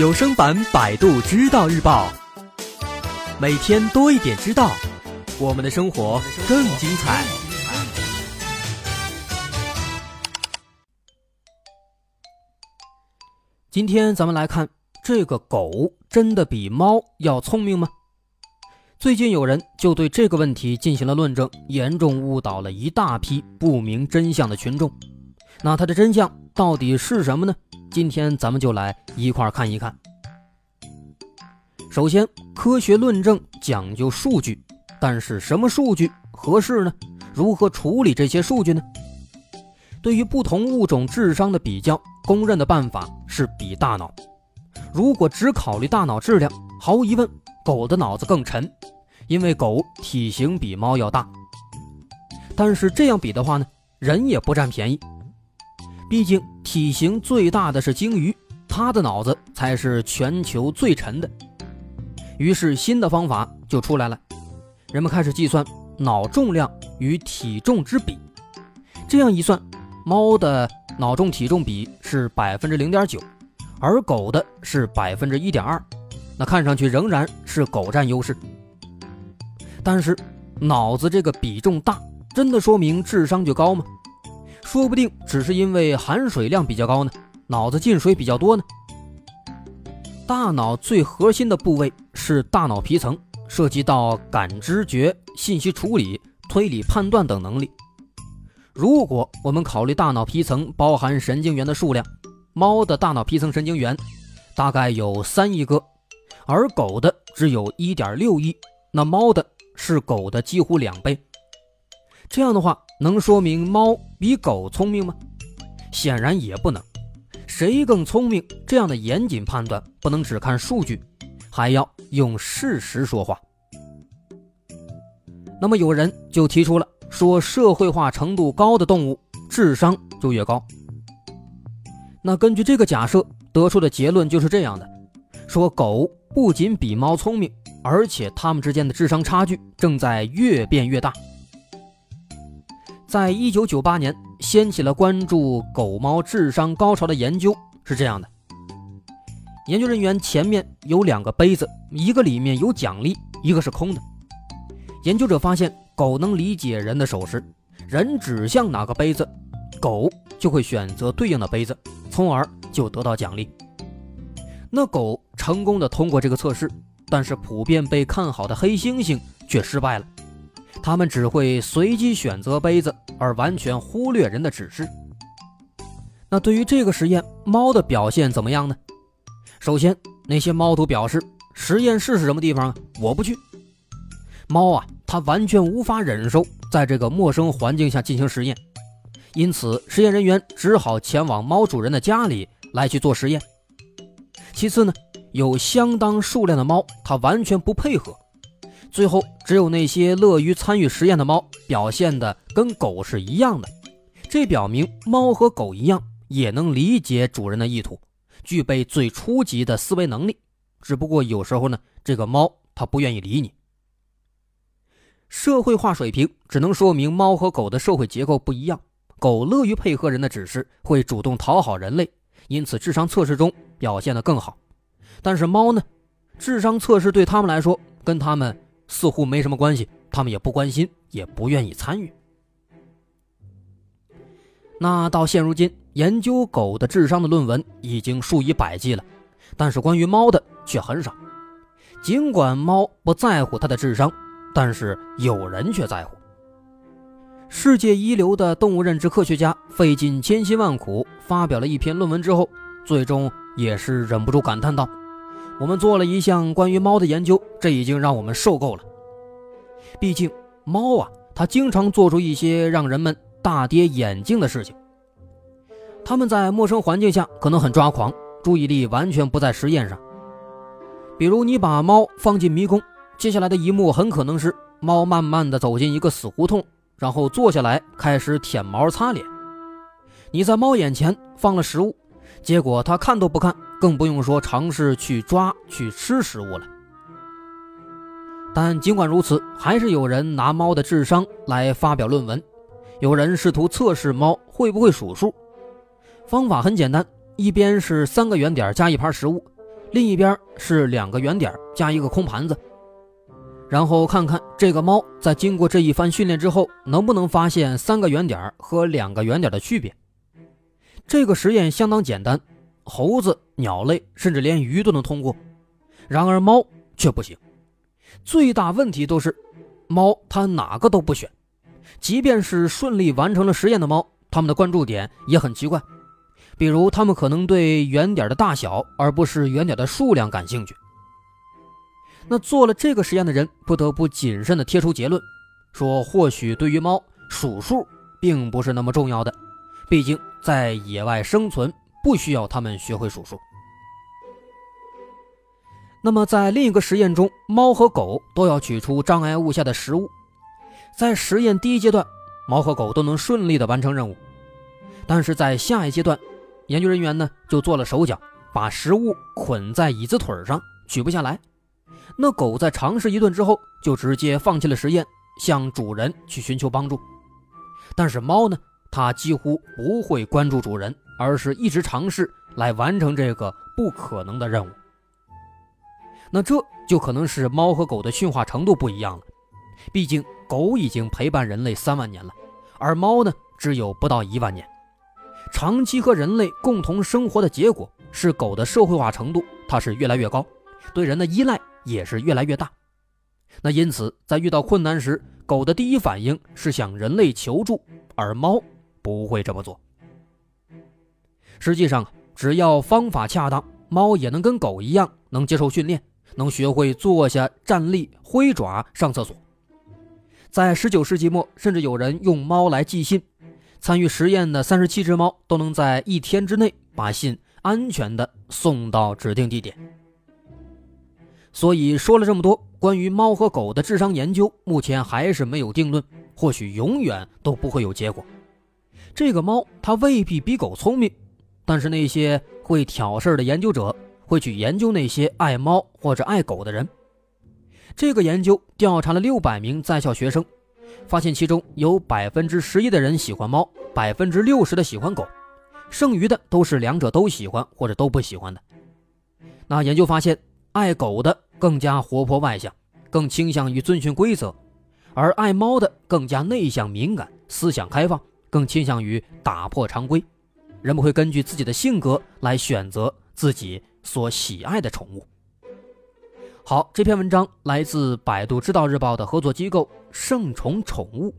有声版《百度知道日报》，每天多一点知道，我们的生活更精彩。今天咱们来看，这个狗真的比猫要聪明吗？最近有人就对这个问题进行了论证，严重误导了一大批不明真相的群众。那它的真相到底是什么呢？今天咱们就来一块看一看。首先，科学论证讲究数据，但是什么数据合适呢？如何处理这些数据呢？对于不同物种智商的比较，公认的办法是比大脑。如果只考虑大脑质量，毫无疑问，狗的脑子更沉，因为狗体型比猫要大。但是这样比的话呢，人也不占便宜。毕竟体型最大的是鲸鱼，它的脑子才是全球最沉的。于是新的方法就出来了，人们开始计算脑重量与体重之比。这样一算，猫的脑重体重比是百分之零点九，而狗的是百分之一点二。那看上去仍然是狗占优势。但是脑子这个比重大，真的说明智商就高吗？说不定只是因为含水量比较高呢，脑子进水比较多呢。大脑最核心的部位是大脑皮层，涉及到感知觉、信息处理、推理判断等能力。如果我们考虑大脑皮层包含神经元的数量，猫的大脑皮层神经元大概有三亿个，而狗的只有一点六亿，那猫的是狗的几乎两倍。这样的话，能说明猫比狗聪明吗？显然也不能。谁更聪明？这样的严谨判断不能只看数据，还要用事实说话。那么有人就提出了，说社会化程度高的动物智商就越高。那根据这个假设得出的结论就是这样的：说狗不仅比猫聪明，而且它们之间的智商差距正在越变越大。在一九九八年，掀起了关注狗猫智商高潮的研究。是这样的，研究人员前面有两个杯子，一个里面有奖励，一个是空的。研究者发现，狗能理解人的手势，人指向哪个杯子，狗就会选择对应的杯子，从而就得到奖励。那狗成功的通过这个测试，但是普遍被看好的黑猩猩却失败了。他们只会随机选择杯子，而完全忽略人的指示。那对于这个实验，猫的表现怎么样呢？首先，那些猫都表示实验室是什么地方啊？我不去。猫啊，它完全无法忍受在这个陌生环境下进行实验，因此实验人员只好前往猫主人的家里来去做实验。其次呢，有相当数量的猫，它完全不配合。最后，只有那些乐于参与实验的猫表现的跟狗是一样的，这表明猫和狗一样也能理解主人的意图，具备最初级的思维能力。只不过有时候呢，这个猫它不愿意理你。社会化水平只能说明猫和狗的社会结构不一样，狗乐于配合人的指示，会主动讨好人类，因此智商测试中表现的更好。但是猫呢，智商测试对他们来说跟他们。似乎没什么关系，他们也不关心，也不愿意参与。那到现如今，研究狗的智商的论文已经数以百计了，但是关于猫的却很少。尽管猫不在乎它的智商，但是有人却在乎。世界一流的动物认知科学家费尽千辛万苦发表了一篇论文之后，最终也是忍不住感叹道。我们做了一项关于猫的研究，这已经让我们受够了。毕竟，猫啊，它经常做出一些让人们大跌眼镜的事情。它们在陌生环境下可能很抓狂，注意力完全不在实验上。比如，你把猫放进迷宫，接下来的一幕很可能是猫慢慢的走进一个死胡同，然后坐下来开始舔毛擦脸。你在猫眼前放了食物，结果它看都不看。更不用说尝试去抓、去吃食物了。但尽管如此，还是有人拿猫的智商来发表论文。有人试图测试猫会不会数数，方法很简单：一边是三个圆点加一盘食物，另一边是两个圆点加一个空盘子，然后看看这个猫在经过这一番训练之后，能不能发现三个圆点和两个圆点的区别。这个实验相当简单，猴子、鸟类甚至连鱼都能通过，然而猫却不行。最大问题都是，猫它哪个都不选，即便是顺利完成了实验的猫，它们的关注点也很奇怪。比如，他们可能对圆点的大小，而不是圆点的数量感兴趣。那做了这个实验的人不得不谨慎地贴出结论，说或许对于猫数数并不是那么重要的，毕竟在野外生存不需要它们学会数数。那么在另一个实验中，猫和狗都要取出障碍物下的食物，在实验第一阶段，猫和狗都能顺利地完成任务，但是在下一阶段。研究人员呢就做了手脚，把食物捆在椅子腿上，取不下来。那狗在尝试一顿之后，就直接放弃了实验，向主人去寻求帮助。但是猫呢，它几乎不会关注主人，而是一直尝试来完成这个不可能的任务。那这就可能是猫和狗的驯化程度不一样了。毕竟狗已经陪伴人类三万年了，而猫呢，只有不到一万年。长期和人类共同生活的结果是，狗的社会化程度它是越来越高，对人的依赖也是越来越大。那因此，在遇到困难时，狗的第一反应是向人类求助，而猫不会这么做。实际上，只要方法恰当，猫也能跟狗一样，能接受训练，能学会坐下、站立、挥爪、上厕所。在19世纪末，甚至有人用猫来寄信。参与实验的三十七只猫都能在一天之内把信安全的送到指定地点。所以说了这么多，关于猫和狗的智商研究，目前还是没有定论，或许永远都不会有结果。这个猫它未必比狗聪明，但是那些会挑事儿的研究者会去研究那些爱猫或者爱狗的人。这个研究调查了六百名在校学生。发现其中有百分之十一的人喜欢猫，百分之六十的喜欢狗，剩余的都是两者都喜欢或者都不喜欢的。那研究发现，爱狗的更加活泼外向，更倾向于遵循规则；而爱猫的更加内向敏感，思想开放，更倾向于打破常规。人们会根据自己的性格来选择自己所喜爱的宠物。好，这篇文章来自百度知道日报的合作机构圣宠宠物。